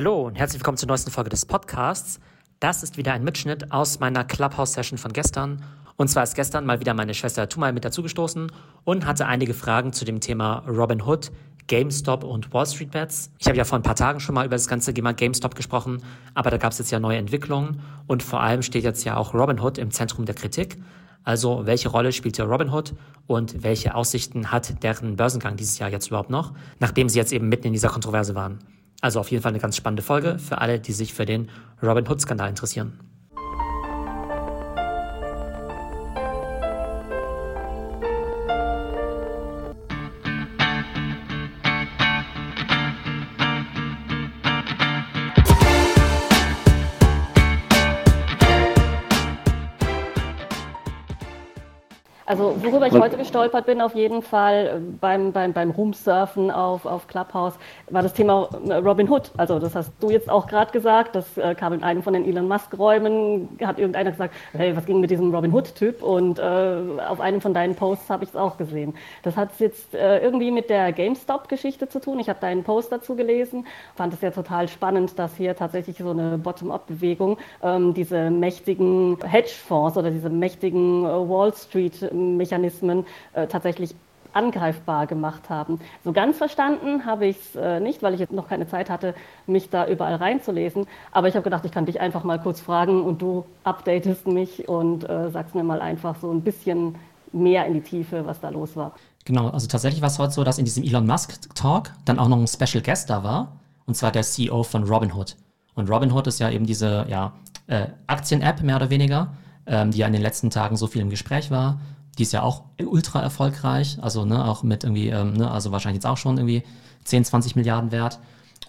Hallo und herzlich willkommen zur neuesten Folge des Podcasts. Das ist wieder ein Mitschnitt aus meiner Clubhouse-Session von gestern. Und zwar ist gestern mal wieder meine Schwester Tumal mit dazugestoßen und hatte einige Fragen zu dem Thema Robin Hood, GameStop und Wall Street Bets. Ich habe ja vor ein paar Tagen schon mal über das ganze Thema GameStop gesprochen, aber da gab es jetzt ja neue Entwicklungen und vor allem steht jetzt ja auch Robin Hood im Zentrum der Kritik. Also welche Rolle spielt hier Robinhood und welche Aussichten hat deren Börsengang dieses Jahr jetzt überhaupt noch, nachdem sie jetzt eben mitten in dieser Kontroverse waren. Also auf jeden Fall eine ganz spannende Folge für alle, die sich für den Robinhood-Skandal interessieren. Also worüber ich heute gestolpert bin, auf jeden Fall äh, beim, beim, beim Roomsurfen auf, auf Clubhouse, war das Thema äh, Robin Hood. Also das hast du jetzt auch gerade gesagt, das äh, kam in einem von den Elon Musk-Räumen, hat irgendeiner gesagt, hey, was ging mit diesem Robin Hood-Typ? Und äh, auf einem von deinen Posts habe ich es auch gesehen. Das hat jetzt äh, irgendwie mit der GameStop-Geschichte zu tun. Ich habe deinen Post dazu gelesen, fand es ja total spannend, dass hier tatsächlich so eine Bottom-up-Bewegung ähm, diese mächtigen Hedgefonds oder diese mächtigen äh, Wall Street Mechanismen äh, tatsächlich angreifbar gemacht haben. So ganz verstanden habe ich es äh, nicht, weil ich jetzt noch keine Zeit hatte, mich da überall reinzulesen. Aber ich habe gedacht, ich kann dich einfach mal kurz fragen und du updatest mich und äh, sagst mir mal einfach so ein bisschen mehr in die Tiefe, was da los war. Genau, also tatsächlich war es heute so, dass in diesem Elon Musk Talk dann auch noch ein Special Guest da war, und zwar der CEO von Robinhood. Und Robinhood ist ja eben diese ja, äh, Aktien-App mehr oder weniger, ähm, die ja in den letzten Tagen so viel im Gespräch war die ist ja auch ultra erfolgreich, also ne, auch mit irgendwie, ähm, ne, also wahrscheinlich jetzt auch schon irgendwie 10, 20 Milliarden wert.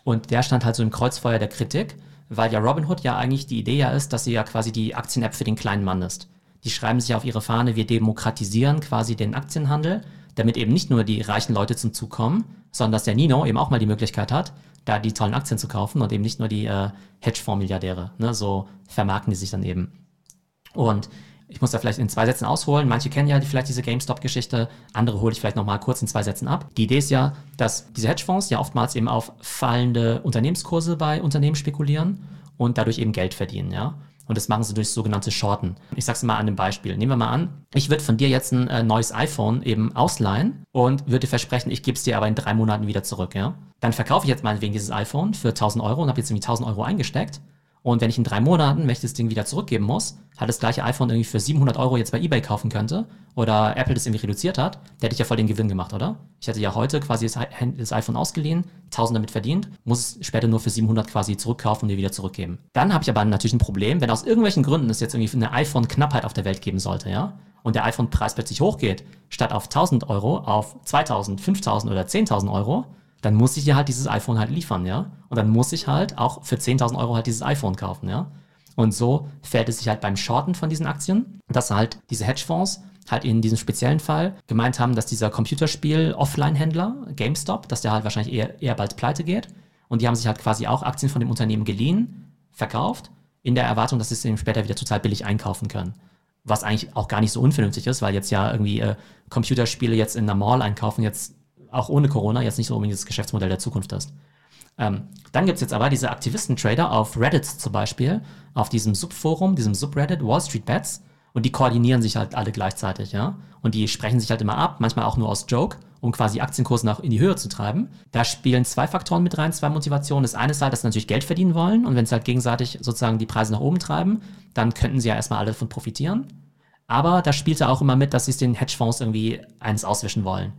Und der stand halt so im Kreuzfeuer der Kritik, weil ja Robinhood ja eigentlich die Idee ja ist, dass sie ja quasi die Aktien-App für den kleinen Mann ist. Die schreiben sich auf ihre Fahne, wir demokratisieren quasi den Aktienhandel, damit eben nicht nur die reichen Leute zum Zug kommen, sondern dass der Nino eben auch mal die Möglichkeit hat, da die tollen Aktien zu kaufen und eben nicht nur die äh, Hedgefonds-Milliardäre. Ne? So vermarkten die sich dann eben. Und ich muss da vielleicht in zwei Sätzen ausholen. Manche kennen ja vielleicht diese GameStop-Geschichte, andere hole ich vielleicht nochmal kurz in zwei Sätzen ab. Die Idee ist ja, dass diese Hedgefonds ja oftmals eben auf fallende Unternehmenskurse bei Unternehmen spekulieren und dadurch eben Geld verdienen, ja. Und das machen sie durch sogenannte Shorten. Ich sag's mal an einem Beispiel. Nehmen wir mal an, ich würde von dir jetzt ein äh, neues iPhone eben ausleihen und würde versprechen, ich gebe es dir aber in drei Monaten wieder zurück, ja. Dann verkaufe ich jetzt meinetwegen dieses iPhone für 1000 Euro und habe jetzt irgendwie 1000 Euro eingesteckt und wenn ich in drei Monaten, wenn ich das Ding wieder zurückgeben muss, halt das gleiche iPhone irgendwie für 700 Euro jetzt bei eBay kaufen könnte oder Apple das irgendwie reduziert hat, der hätte ich ja voll den Gewinn gemacht, oder? Ich hätte ja heute quasi das, iPhone ausgeliehen, 1000 damit verdient, muss es später nur für 700 quasi zurückkaufen und dir wieder zurückgeben. Dann habe ich aber natürlich ein Problem, wenn aus irgendwelchen Gründen es jetzt irgendwie eine iPhone-Knappheit auf der Welt geben sollte, ja? Und der iPhone-Preis plötzlich hochgeht, statt auf 1000 Euro auf 2000, 5000 oder 10.000 Euro, dann muss ich dir halt dieses iPhone halt liefern, ja. Und dann muss ich halt auch für 10.000 Euro halt dieses iPhone kaufen, ja. Und so fällt es sich halt beim Shorten von diesen Aktien, dass halt diese Hedgefonds halt in diesem speziellen Fall gemeint haben, dass dieser Computerspiel-Offline-Händler, GameStop, dass der halt wahrscheinlich eher, eher bald pleite geht. Und die haben sich halt quasi auch Aktien von dem Unternehmen geliehen, verkauft, in der Erwartung, dass sie es eben später wieder total billig einkaufen können. Was eigentlich auch gar nicht so unvernünftig ist, weil jetzt ja irgendwie äh, Computerspiele jetzt in der Mall einkaufen jetzt auch ohne Corona jetzt nicht so unbedingt das Geschäftsmodell der Zukunft ist. Ähm, dann gibt es jetzt aber diese Aktivisten-Trader auf Reddit zum Beispiel, auf diesem Subforum, diesem Subreddit Wall Street Bets, und die koordinieren sich halt alle gleichzeitig, ja. Und die sprechen sich halt immer ab, manchmal auch nur aus Joke, um quasi Aktienkurse nach in die Höhe zu treiben. Da spielen zwei Faktoren mit rein, zwei Motivationen. Das eine ist halt, dass sie natürlich Geld verdienen wollen und wenn sie halt gegenseitig sozusagen die Preise nach oben treiben, dann könnten sie ja erstmal alle davon profitieren. Aber da spielte auch immer mit, dass sie es den Hedgefonds irgendwie eins auswischen wollen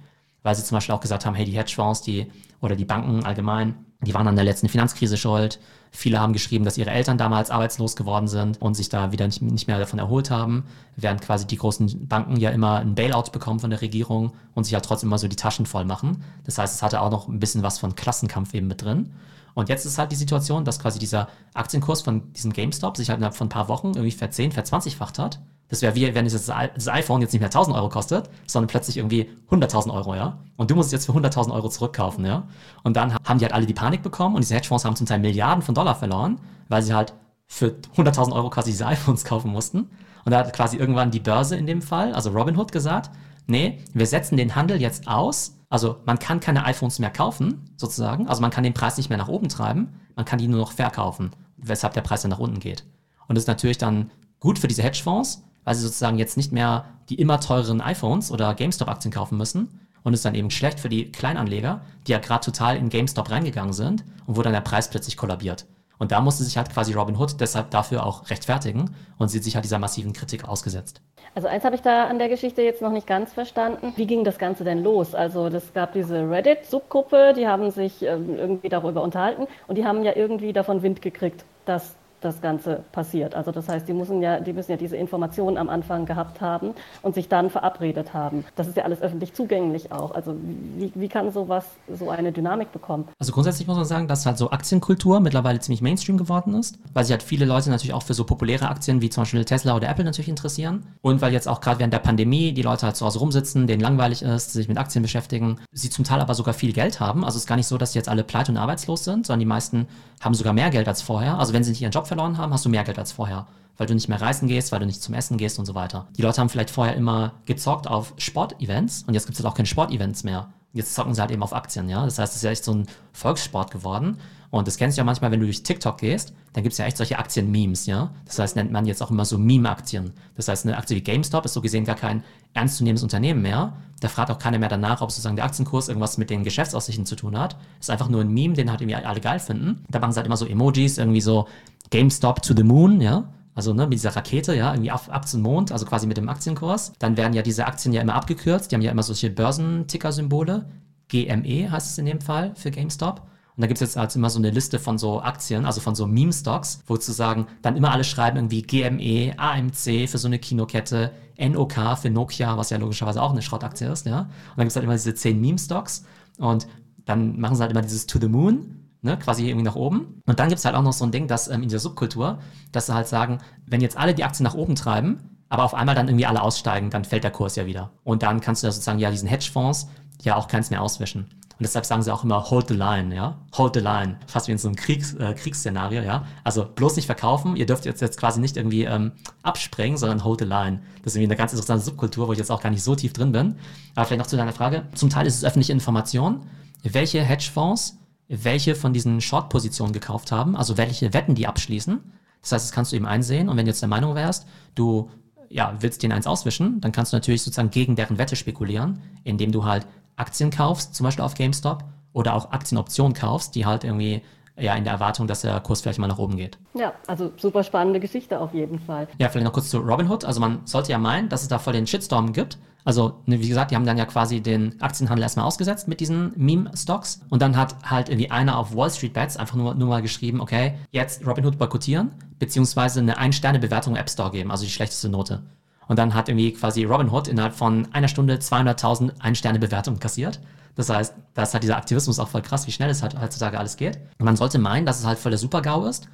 weil sie zum Beispiel auch gesagt haben, hey, die Hedgefonds, die oder die Banken allgemein, die waren an der letzten Finanzkrise schuld. Viele haben geschrieben, dass ihre Eltern damals arbeitslos geworden sind und sich da wieder nicht, nicht mehr davon erholt haben, während quasi die großen Banken ja immer ein Bailout bekommen von der Regierung und sich halt trotzdem immer so die Taschen voll machen. Das heißt, es hatte auch noch ein bisschen was von Klassenkampf eben mit drin. Und jetzt ist halt die Situation, dass quasi dieser Aktienkurs von diesem GameStop sich halt innerhalb von ein paar Wochen irgendwie ver 10, ver 20-facht das wäre wie, wenn das, iPhone jetzt nicht mehr 1000 Euro kostet, sondern plötzlich irgendwie 100.000 Euro, ja. Und du musst es jetzt für 100.000 Euro zurückkaufen, ja. Und dann haben die halt alle die Panik bekommen und diese Hedgefonds haben zum Teil Milliarden von Dollar verloren, weil sie halt für 100.000 Euro quasi diese iPhones kaufen mussten. Und da hat quasi irgendwann die Börse in dem Fall, also Robinhood gesagt, nee, wir setzen den Handel jetzt aus Also man kann keine iPhones mehr kaufen, sozusagen. Also man kann den Preis nicht mehr nach oben treiben, man kann die nur noch verkaufen, weshalb der Preis dann nach unten geht. Und das ist natürlich dann gut für diese Hedgefonds, weil sie sozusagen jetzt nicht mehr die immer teureren iPhones oder GameStop-Aktien kaufen müssen. Und ist dann eben schlecht für die Kleinanleger, die ja gerade total in GameStop reingegangen sind und wo dann der Preis plötzlich kollabiert. Und da musste sich halt quasi Robin Hood deshalb dafür auch rechtfertigen und sieht sich halt dieser massiven Kritik ausgesetzt. Also eins habe ich da an der Geschichte jetzt noch nicht ganz verstanden. Wie ging das Ganze denn los? Also das gab diese Reddit-Subgruppe, die haben sich ähm, irgendwie darüber unterhalten und die haben ja irgendwie davon Wind gekriegt, dass das Ganze passiert. Also das heißt, die müssen ja, die müssen ja diese Informationen am Anfang gehabt haben und sich dann verabredet haben. Das ist ja alles öffentlich zugänglich auch. Also wie, wie kann sowas so eine Dynamik bekommen? Also grundsätzlich muss man sagen, dass halt so Aktienkultur mittlerweile ziemlich Mainstream geworden ist, weil sich halt viele Leute natürlich auch für so populäre Aktien wie zum Beispiel Tesla oder Apple natürlich interessieren. Und weil jetzt auch gerade während der Pandemie die Leute halt zu Hause rumsitzen, denen langweilig ist, sich mit Aktien beschäftigen, sie zum Teil aber sogar viel Geld haben. Also es ist gar nicht so, dass jetzt alle pleite und arbeitslos sind, sondern die meisten haben sogar mehr Geld als vorher. Also wenn sie nicht ihren Job verloren haben, hast du mehr Geld als vorher, weil du nicht mehr reisen gehst, weil du nicht zum Essen gehst und so weiter. Die Leute haben vielleicht vorher immer gezockt auf Sportevents und jetzt gibt es halt auch keine Sportevents mehr. Jetzt zocken sie halt eben auf Aktien, ja. Das heißt, es ist ja echt so ein Volkssport geworden. Und das kennst du ja manchmal, wenn du durch TikTok gehst, dann gibt es ja echt solche Aktien-Memes, ja. Das heißt, nennt man jetzt auch immer so Meme-Aktien. Das heißt, eine Aktie wie GameStop ist so gesehen gar kein ernstzunehmendes Unternehmen mehr. Da fragt auch keiner mehr danach, ob sozusagen der Aktienkurs irgendwas mit den Geschäftsaussichten zu tun hat. Ist einfach nur ein Meme, den halt irgendwie alle geil finden. Da machen sie halt immer so Emojis, irgendwie so GameStop to the Moon, ja. Also ne, mit dieser Rakete, ja, irgendwie ab, ab zum Mond, also quasi mit dem Aktienkurs. Dann werden ja diese Aktien ja immer abgekürzt. Die haben ja immer solche Börsenticker-Symbole. GME heißt es in dem Fall für GameStop. Und da gibt es jetzt halt immer so eine Liste von so Aktien, also von so Meme-Stocks, wo sozusagen dann immer alle schreiben irgendwie GME, AMC für so eine Kinokette, NOK für Nokia, was ja logischerweise auch eine Schrottaktie ist, ja. Und dann gibt es halt immer diese zehn Meme-Stocks und dann machen sie halt immer dieses To the Moon ne, quasi irgendwie nach oben. Und dann gibt es halt auch noch so ein Ding, dass ähm, in der Subkultur, dass sie halt sagen, wenn jetzt alle die Aktien nach oben treiben, aber auf einmal dann irgendwie alle aussteigen, dann fällt der Kurs ja wieder. Und dann kannst du ja sozusagen ja diesen Hedgefonds ja auch keins mehr auswischen. Und deshalb sagen sie auch immer, hold the line, ja. Hold the line. Fast wie in so einem Kriegs, äh, Kriegsszenario, ja. Also bloß nicht verkaufen. Ihr dürft jetzt, jetzt quasi nicht irgendwie ähm, abspringen, sondern hold the line. Das ist irgendwie eine ganz interessante Subkultur, wo ich jetzt auch gar nicht so tief drin bin. Aber vielleicht noch zu deiner Frage. Zum Teil ist es öffentliche Information. Welche Hedgefonds welche von diesen Short-Positionen gekauft haben, also welche Wetten die abschließen. Das heißt, das kannst du eben einsehen und wenn du jetzt der Meinung wärst, du ja, willst den eins auswischen, dann kannst du natürlich sozusagen gegen deren Wette spekulieren, indem du halt Aktien kaufst, zum Beispiel auf GameStop, oder auch Aktienoptionen kaufst, die halt irgendwie ja, in der Erwartung, dass der Kurs vielleicht mal nach oben geht. Ja, also super spannende Geschichte auf jeden Fall. Ja, vielleicht noch kurz zu Robinhood. Also man sollte ja meinen, dass es da voll den Shitstorm gibt. Also, ne, wie gesagt, die haben dann ja quasi den Aktienhandel erstmal ausgesetzt mit diesen Meme-Stocks. Und dann hat halt irgendwie einer auf Wall Street Bets einfach nur, nur mal geschrieben, okay, jetzt Robinhood boykottieren, beziehungsweise eine Ein-Sterne-Bewertung im App Store geben, also die schlechteste Note. Und dann hat irgendwie quasi Robinhood innerhalb von einer Stunde 200.000 Ein-Sterne-Bewertungen kassiert. Das heißt, da ist halt dieser Aktivismus auch voll krass, wie schnell es halt heutzutage alles geht. Und man sollte meinen, dass es halt voll der Super-GAU ist.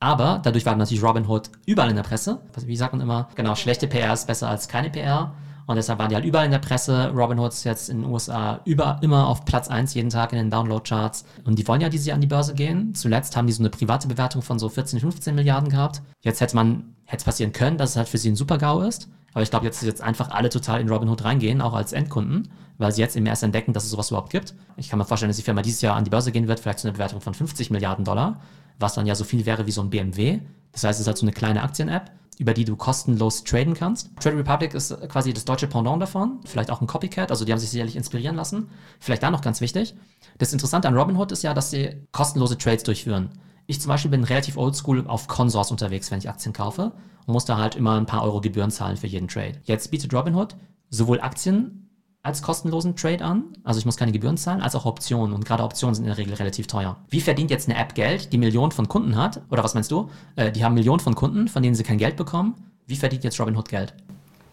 Aber dadurch war natürlich Robinhood überall in der Presse. Wie sagt man immer? Genau, schlechte PR ist besser als keine PR. Und deshalb waren die halt überall in der Presse. Robinhood jetzt in den USA über, immer auf Platz 1 jeden Tag in den Download-Charts. Und die wollen ja dieses Jahr an die Börse gehen. Zuletzt haben die so eine private Bewertung von so 14, 15 Milliarden gehabt. Jetzt hätte man, hätte es passieren können, dass es halt für sie ein Super-GAU ist. Aber ich glaube, jetzt, jetzt einfach alle total in Robinhood reingehen, auch als Endkunden, weil sie jetzt eben erst entdecken, dass es sowas überhaupt gibt. Ich kann mir vorstellen, dass die Firma dieses Jahr an die Börse gehen wird, vielleicht zu einer Bewertung von 50 Milliarden Dollar, was dann ja so viel wäre wie so ein BMW. Das heißt, es ist halt so eine kleine Aktien-App, über die du kostenlos traden kannst. Trade Republic ist quasi das deutsche Pendant davon, vielleicht auch ein Copycat, also die haben sich sicherlich inspirieren lassen. Vielleicht da noch ganz wichtig. Das Interessante an Robinhood ist ja, dass sie kostenlose Trades durchführen. Ich zum Beispiel bin relativ oldschool auf Consors unterwegs, wenn ich Aktien kaufe und muss da halt immer ein paar Euro Gebühren zahlen für jeden Trade. Jetzt bietet Robinhood sowohl Aktien als kostenlosen Trade an, also ich muss keine Gebühren zahlen, als auch Optionen und gerade Optionen sind in der Regel relativ teuer. Wie verdient jetzt eine App Geld, die Millionen von Kunden hat? Oder was meinst du? Äh, die haben Millionen von Kunden, von denen sie kein Geld bekommen. Wie verdient jetzt Robinhood Geld?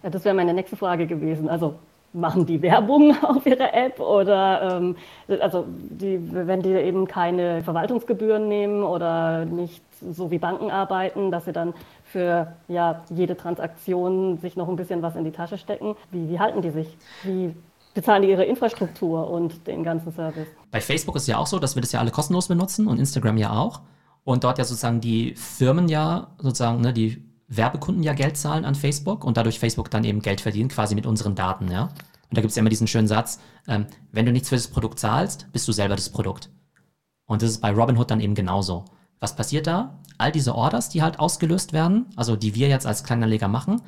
Ja, das wäre meine nächste Frage gewesen. Also machen die Werbung auf ihrer App oder ähm, also die, wenn die eben keine Verwaltungsgebühren nehmen oder nicht so wie Banken arbeiten, dass sie dann für ja, jede Transaktion sich noch ein bisschen was in die Tasche stecken. Wie, wie halten die sich? Wie bezahlen die ihre Infrastruktur und den ganzen Service? Bei Facebook ist es ja auch so, dass wir das ja alle kostenlos benutzen und Instagram ja auch. Und dort ja sozusagen die Firmen ja sozusagen, ne, die Werbekunden ja Geld zahlen an Facebook und dadurch Facebook dann eben Geld verdienen, quasi mit unseren Daten, ja. Und da gibt es ja immer diesen schönen Satz, ähm, wenn du nichts für das Produkt zahlst, bist du selber das Produkt. Und das ist bei Robinhood dann eben genauso. Was passiert da? All diese Orders, die halt ausgelöst werden, also die wir jetzt als Kleinanleger machen,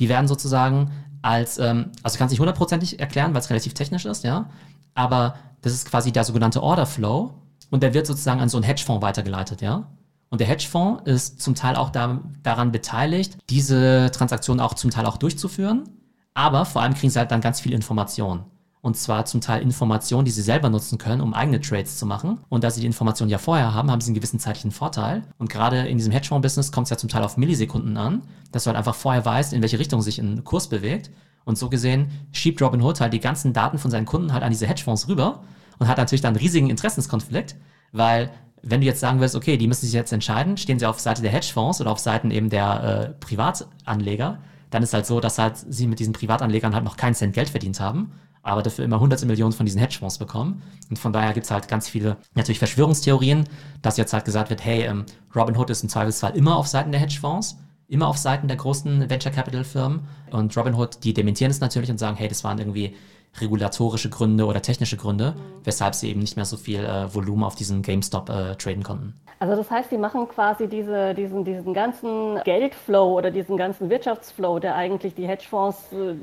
die werden sozusagen als, ähm, also kann es nicht hundertprozentig erklären, weil es relativ technisch ist, ja, aber das ist quasi der sogenannte Order Flow und der wird sozusagen an so einen Hedgefonds weitergeleitet, ja. Und der Hedgefonds ist zum Teil auch da, daran beteiligt, diese Transaktionen auch zum Teil auch durchzuführen. Aber vor allem kriegen sie halt dann ganz viel Information. Und zwar zum Teil Informationen, die sie selber nutzen können, um eigene Trades zu machen. Und da sie die Informationen ja vorher haben, haben sie einen gewissen zeitlichen Vorteil. Und gerade in diesem Hedgefonds-Business kommt es ja zum Teil auf Millisekunden an, dass du halt einfach vorher weißt, in welche Richtung sich ein Kurs bewegt. Und so gesehen schiebt Robinhood halt die ganzen Daten von seinen Kunden halt an diese Hedgefonds rüber und hat natürlich dann einen riesigen Interessenskonflikt, weil wenn du jetzt sagen willst, okay, die müssen sich jetzt entscheiden, stehen sie auf Seite der Hedgefonds oder auf Seiten eben der äh, Privatanleger, dann ist halt so, dass halt sie mit diesen Privatanlegern halt noch keinen Cent Geld verdient haben, aber dafür immer hunderte Millionen von diesen Hedgefonds bekommen. Und von daher gibt's halt ganz viele natürlich Verschwörungstheorien, dass jetzt halt gesagt wird, hey, ähm, Robinhood ist im Zweifelsfall immer auf Seiten der Hedgefonds, immer auf Seiten der großen Venture Capital Firmen. Und Robinhood, die dementieren es natürlich und sagen, hey, das waren irgendwie regulatorische Gründe oder technische Gründe, weshalb sie eben nicht mehr so viel äh, Volumen auf diesen GameStop äh, traden konnten. Also das heißt, sie machen quasi diese, diesen, diesen ganzen Geldflow oder diesen ganzen Wirtschaftsflow, der eigentlich die Hedgefonds äh,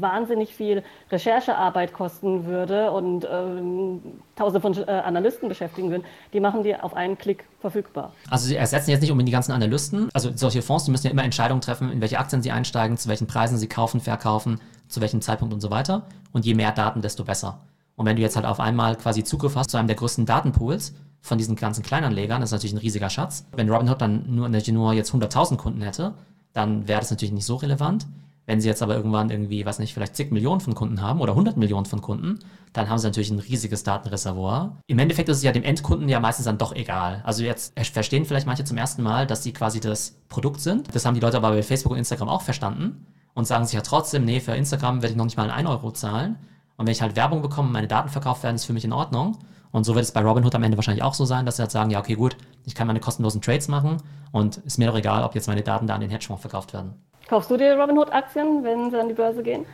wahnsinnig viel Recherchearbeit kosten würde und ähm, tausende von äh, Analysten beschäftigen würden, die machen die auf einen Klick verfügbar. Also sie ersetzen jetzt nicht unbedingt die ganzen Analysten. Also solche Fonds, die müssen ja immer Entscheidungen treffen, in welche Aktien sie einsteigen, zu welchen Preisen sie kaufen, verkaufen zu welchem Zeitpunkt und so weiter. Und je mehr Daten, desto besser. Und wenn du jetzt halt auf einmal quasi Zugriff hast zu einem der größten Datenpools von diesen ganzen Kleinanlegern, das ist natürlich ein riesiger Schatz. Wenn Robinhood dann nur, nur jetzt 100.000 Kunden hätte, dann wäre das natürlich nicht so relevant. Wenn sie jetzt aber irgendwann irgendwie, weiß nicht, vielleicht zig Millionen von Kunden haben oder 100 Millionen von Kunden, dann haben sie natürlich ein riesiges Datenreservoir. Im Endeffekt ist es ja dem Endkunden ja meistens dann doch egal. Also jetzt verstehen vielleicht manche zum ersten Mal, dass sie quasi das Produkt sind. Das haben die Leute aber bei Facebook und Instagram auch verstanden und sagen sich ja trotzdem, nee, für Instagram werde ich noch nicht mal 1 Euro zahlen. Und wenn ich halt Werbung bekomme, meine Daten verkauft werden, ist für mich in Ordnung. Und so wird es bei Robinhood am Ende wahrscheinlich auch so sein, dass sie halt sagen, ja, okay, gut, ich kann meine kostenlosen Trades machen und ist mir doch egal, ob jetzt meine Daten da an den Hedgefonds verkauft werden. Kaufst du dir Robinhood-Aktien, wenn sie an die Börse gehen?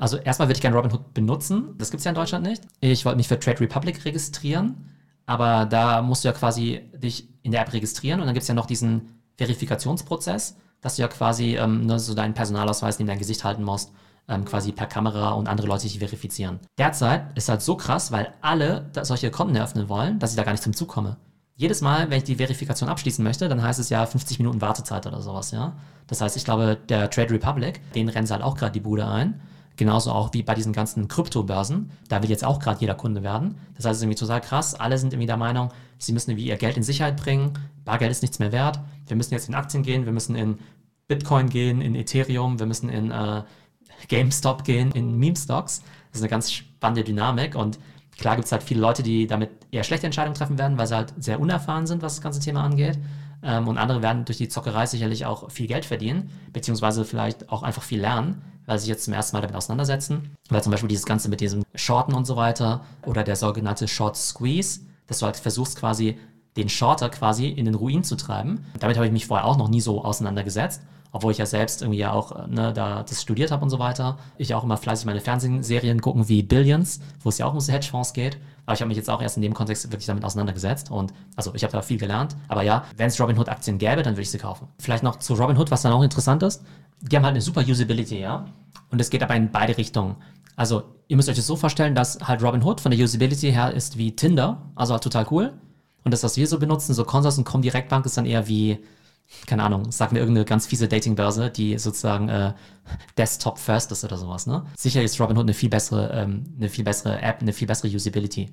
Also erstmal würde ich gerne Robinhood benutzen. Das gibt es ja in Deutschland nicht. Ich wollte mich für Trade Republic registrieren, aber da musst du ja quasi dich in der App registrieren und dann gibt es ja noch diesen Verifikationsprozess dass du ja quasi ähm, ne, so deinen Personalausweis neben dein Gesicht halten musst, ähm, quasi per Kamera und andere Leute dich verifizieren. Derzeit ist halt so krass, weil alle solche Konten eröffnen wollen, dass ich da gar nicht zum Zug komme. Jedes Mal, wenn ich die Verifikation abschließen möchte, dann heißt es ja 50 Minuten Wartezeit oder sowas, ja. Das heißt, ich glaube, der Trade Republic, den sie halt auch gerade die Bude ein. Genauso auch wie bei diesen ganzen Kryptobörsen. Da will jetzt auch gerade jeder Kunde werden. Das heißt, es ist irgendwie total krass. Alle sind irgendwie der Meinung, sie müssen irgendwie ihr Geld in Sicherheit bringen. Bargeld ist nichts mehr wert. Wir müssen jetzt in Aktien gehen, wir müssen in Bitcoin gehen, in Ethereum, wir müssen in äh, GameStop gehen, in Meme-Stocks. Das ist eine ganz spannende Dynamik und klar gibt es halt viele Leute, die damit eher schlechte Entscheidungen treffen werden, weil sie halt sehr unerfahren sind, was das ganze Thema angeht. Ähm, und andere werden durch die Zockerei sicherlich auch viel Geld verdienen, beziehungsweise vielleicht auch einfach viel lernen, weil sie sich jetzt zum ersten Mal damit auseinandersetzen. Weil zum Beispiel dieses Ganze mit diesem Shorten und so weiter oder der sogenannte Short Squeeze, dass du halt versuchst quasi den Shorter quasi in den Ruin zu treiben. Damit habe ich mich vorher auch noch nie so auseinandergesetzt obwohl ich ja selbst irgendwie ja auch ne, da das studiert habe und so weiter. Ich auch immer fleißig meine Fernsehserien gucken wie Billions, wo es ja auch um Hedgefonds geht. Aber ich habe mich jetzt auch erst in dem Kontext wirklich damit auseinandergesetzt und also ich habe da viel gelernt. Aber ja, wenn es Robinhood Aktien gäbe, dann würde ich sie kaufen. Vielleicht noch zu Robinhood, was dann auch interessant ist. Die haben halt eine super Usability, ja. Und es geht aber in beide Richtungen. Also ihr müsst euch das so vorstellen, dass halt Robinhood von der Usability her ist wie Tinder, also halt total cool. Und das, was wir so benutzen, so Consors und Comdirect Bank, ist dann eher wie keine Ahnung, sag mir irgendeine ganz fiese Datingbörse, die sozusagen äh, Desktop First ist oder sowas, ne? Sicher ist Robinhood eine viel bessere, ähm, eine viel bessere App, eine viel bessere Usability.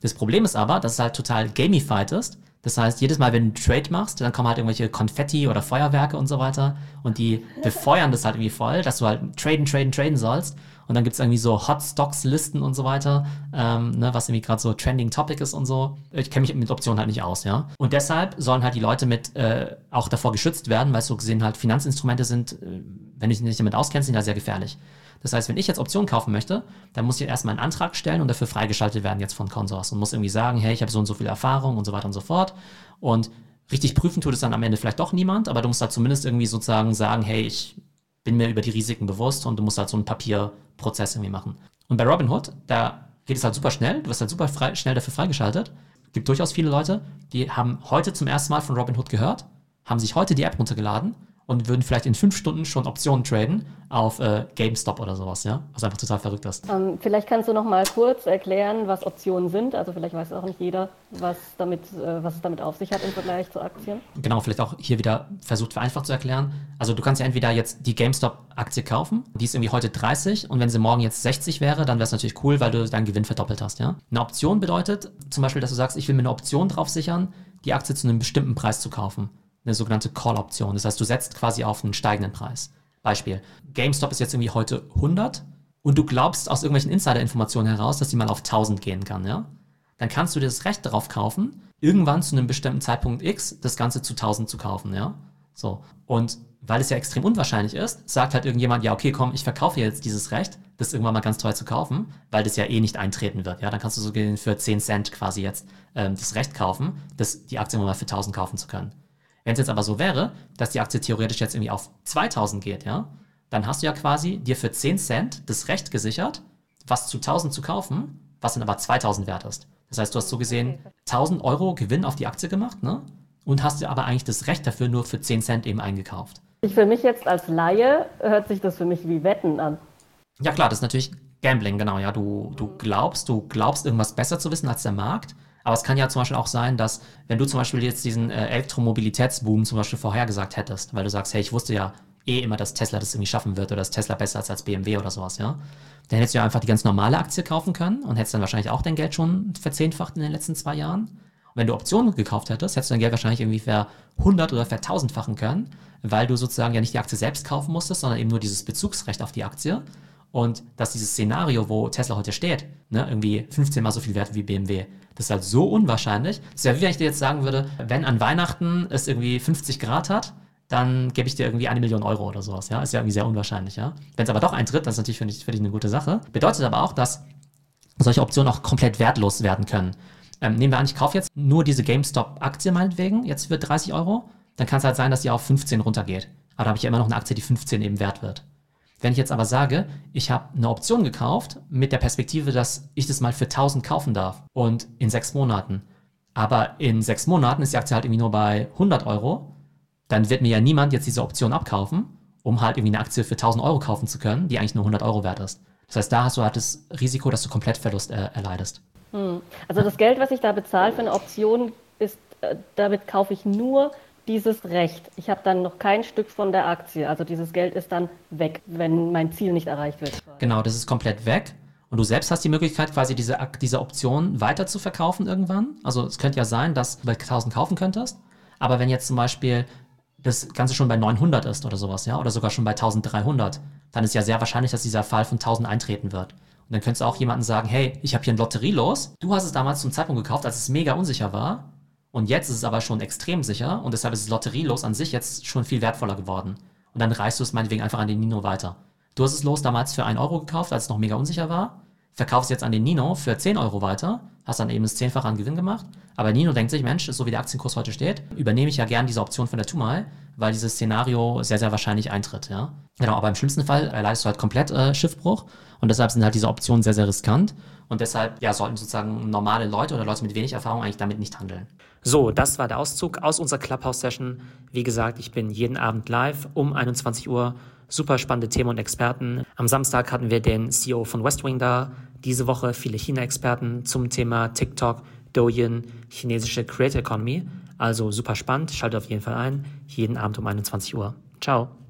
Das Problem ist aber, dass es halt total gamified ist. Das heißt, jedes Mal, wenn du einen Trade machst, dann kommen halt irgendwelche Konfetti oder Feuerwerke und so weiter und die befeuern das halt irgendwie voll, dass du halt traden, traden, traden sollst. Und dann gibt es irgendwie so Hot Stocks Listen und so weiter, ähm, ne, was irgendwie gerade so Trending Topic ist und so. Ich kenne mich mit Optionen halt nicht aus, ja. Und deshalb sollen halt die Leute mit äh, auch davor geschützt werden, weil so gesehen halt Finanzinstrumente sind, äh, wenn du dich nicht damit auskennst, sind ja sehr gefährlich. Das heißt, wenn ich jetzt Optionen kaufen möchte, dann muss ich erstmal einen Antrag stellen und dafür freigeschaltet werden jetzt von Consors und muss irgendwie sagen, hey, ich habe so und so viel Erfahrung und so weiter und so fort. Und richtig prüfen tut es dann am Ende vielleicht doch niemand, aber du musst halt zumindest irgendwie sozusagen sagen, hey, ich bin mir über die Risiken bewusst und du musst halt so einen Papierprozess irgendwie machen. Und bei Robinhood, da geht es halt super schnell, du wirst halt super frei, schnell dafür freigeschaltet. Gibt durchaus viele Leute, die haben heute zum ersten Mal von Robinhood gehört, haben sich heute die App runtergeladen und würden vielleicht in fünf Stunden schon Optionen traden auf äh, GameStop oder sowas, ja? Was einfach total verrückt ist. Ähm, vielleicht kannst du noch mal kurz erklären, was Optionen sind. Also vielleicht weiß auch nicht jeder, was, damit, äh, was es damit auf sich hat im Vergleich zu Aktien. Genau, vielleicht auch hier wieder versucht vereinfacht zu erklären. Also du kannst ja entweder jetzt die GameStop-Aktie kaufen, die ist irgendwie heute 30 und wenn sie morgen jetzt 60 wäre, dann wäre es natürlich cool, weil du deinen Gewinn verdoppelt hast, ja? Eine Option bedeutet zum Beispiel, dass du sagst, ich will mir eine Option drauf sichern, die Aktie zu einem bestimmten Preis zu kaufen eine sogenannte Call-Option. Das heißt, du setzt quasi auf einen steigenden Preis. Beispiel, GameStop ist jetzt irgendwie heute 100 und du glaubst aus irgendwelchen Insider-Informationen heraus, dass die mal auf 1000 gehen kann, ja? Dann kannst du dir das Recht darauf kaufen, irgendwann zu einem bestimmten Zeitpunkt X das Ganze zu 1000 zu kaufen, ja? So. Und weil es ja extrem unwahrscheinlich ist, sagt halt irgendjemand, ja, okay, komm, ich verkaufe jetzt dieses Recht, das irgendwann mal ganz teuer zu kaufen, weil das ja eh nicht eintreten wird, ja? Dann kannst du so für 10 Cent quasi jetzt ähm, das Recht kaufen, das, die Aktie mal für 1000 kaufen zu können. Wenn es jetzt aber so wäre, dass die Aktie theoretisch jetzt irgendwie auf 2000 geht, ja, dann hast du ja quasi dir für 10 Cent das Recht gesichert, was zu 1000 zu kaufen, was dann aber 2000 wert ist. Das heißt, du hast so gesehen 1000 Euro Gewinn auf die Aktie gemacht, ne? Und hast dir aber eigentlich das Recht dafür nur für 10 Cent eben eingekauft. Ich für mich jetzt als Laie hört sich das für mich wie Wetten an. Ja klar, das ist natürlich Gambling, genau, ja. Du, du glaubst, du glaubst irgendwas besser zu wissen als der Markt aber es kann ja zum Beispiel auch sein, dass wenn du zum Beispiel jetzt diesen äh, Elektromobilitätsboom zum Beispiel vorhergesagt hättest, weil du sagst, hey, ich wusste ja eh immer, dass Tesla das irgendwie schaffen wird oder dass Tesla besser ist als BMW oder sowas, ja, dann hättest du ja einfach die ganz normale Aktie kaufen können und hättest dann wahrscheinlich auch dein Geld schon verzehnfacht in den letzten zwei Jahren. Und wenn du Optionen gekauft hättest, hättest du dein Geld wahrscheinlich irgendwie ver 100 oder ver 1000-fachen können, weil du sozusagen ja nicht die Aktie selbst kaufen musstest, sondern eben nur dieses Bezugsrecht auf die Aktie. Und dass dieses Szenario, wo Tesla heute steht, ne, irgendwie 15 mal so viel wert wie BMW, das ist halt so unwahrscheinlich. Das wäre wie wenn ich dir jetzt sagen würde, wenn an Weihnachten es irgendwie 50 Grad hat, dann gebe ich dir irgendwie eine Million Euro oder sowas. Ja, ist ja irgendwie sehr unwahrscheinlich. Ja, wenn es aber doch eintritt, das ist natürlich für dich, für dich eine gute Sache. Bedeutet aber auch, dass solche Optionen auch komplett wertlos werden können. Ähm, nehmen wir an, ich kaufe jetzt nur diese GameStop-Aktie meinetwegen, jetzt für 30 Euro. Dann kann es halt sein, dass die auf 15 runtergeht. Aber da habe ich ja immer noch eine Aktie, die 15 eben wert wird. Wenn ich jetzt aber sage, ich habe eine Option gekauft mit der Perspektive, dass ich das mal für 1000 kaufen darf und in sechs Monaten, aber in sechs Monaten ist die Aktie halt irgendwie nur bei 100 Euro, dann wird mir ja niemand jetzt diese Option abkaufen, um halt irgendwie eine Aktie für 1000 Euro kaufen zu können, die eigentlich nur 100 Euro wert ist. Das heißt, da hast du halt das Risiko, dass du Komplettverlust äh, erleidest. Hm. Also das Geld, was ich da bezahle für eine Option, ist, äh, damit kaufe ich nur dieses Recht. Ich habe dann noch kein Stück von der Aktie. Also dieses Geld ist dann weg, wenn mein Ziel nicht erreicht wird. Genau, das ist komplett weg. Und du selbst hast die Möglichkeit, quasi diese, diese Option weiter zu verkaufen irgendwann. Also es könnte ja sein, dass du bei 1000 kaufen könntest. Aber wenn jetzt zum Beispiel das Ganze schon bei 900 ist oder sowas, ja, oder sogar schon bei 1300, dann ist ja sehr wahrscheinlich, dass dieser Fall von 1000 eintreten wird. Und dann könntest du auch jemanden sagen, hey, ich habe hier ein Lotterie los. Du hast es damals zum Zeitpunkt gekauft, als es mega unsicher war. Und jetzt ist es aber schon extrem sicher und deshalb ist das Lotterielos an sich jetzt schon viel wertvoller geworden. Und dann reichst du es meinetwegen einfach an den Nino weiter. Du hast es los damals für 1 Euro gekauft, als es noch mega unsicher war, verkaufst jetzt an den Nino für 10 Euro weiter, hast dann eben das Zehnfache an Gewinn gemacht. Aber Nino denkt sich, Mensch, so wie der Aktienkurs heute steht, übernehme ich ja gern diese Option von der Tumal, weil dieses Szenario sehr, sehr wahrscheinlich eintritt. Ja? Genau, aber im schlimmsten Fall erleidest du halt komplett äh, Schiffbruch und deshalb sind halt diese Optionen sehr, sehr riskant. Und deshalb ja, sollten sozusagen normale Leute oder Leute mit wenig Erfahrung eigentlich damit nicht handeln. So, das war der Auszug aus unserer Clubhouse-Session. Wie gesagt, ich bin jeden Abend live um 21 Uhr. Super spannende Themen und Experten. Am Samstag hatten wir den CEO von Westwing da. Diese Woche viele China-Experten zum Thema TikTok, Douyin, chinesische Creator Economy. Also super spannend. Schaltet auf jeden Fall ein. Jeden Abend um 21 Uhr. Ciao.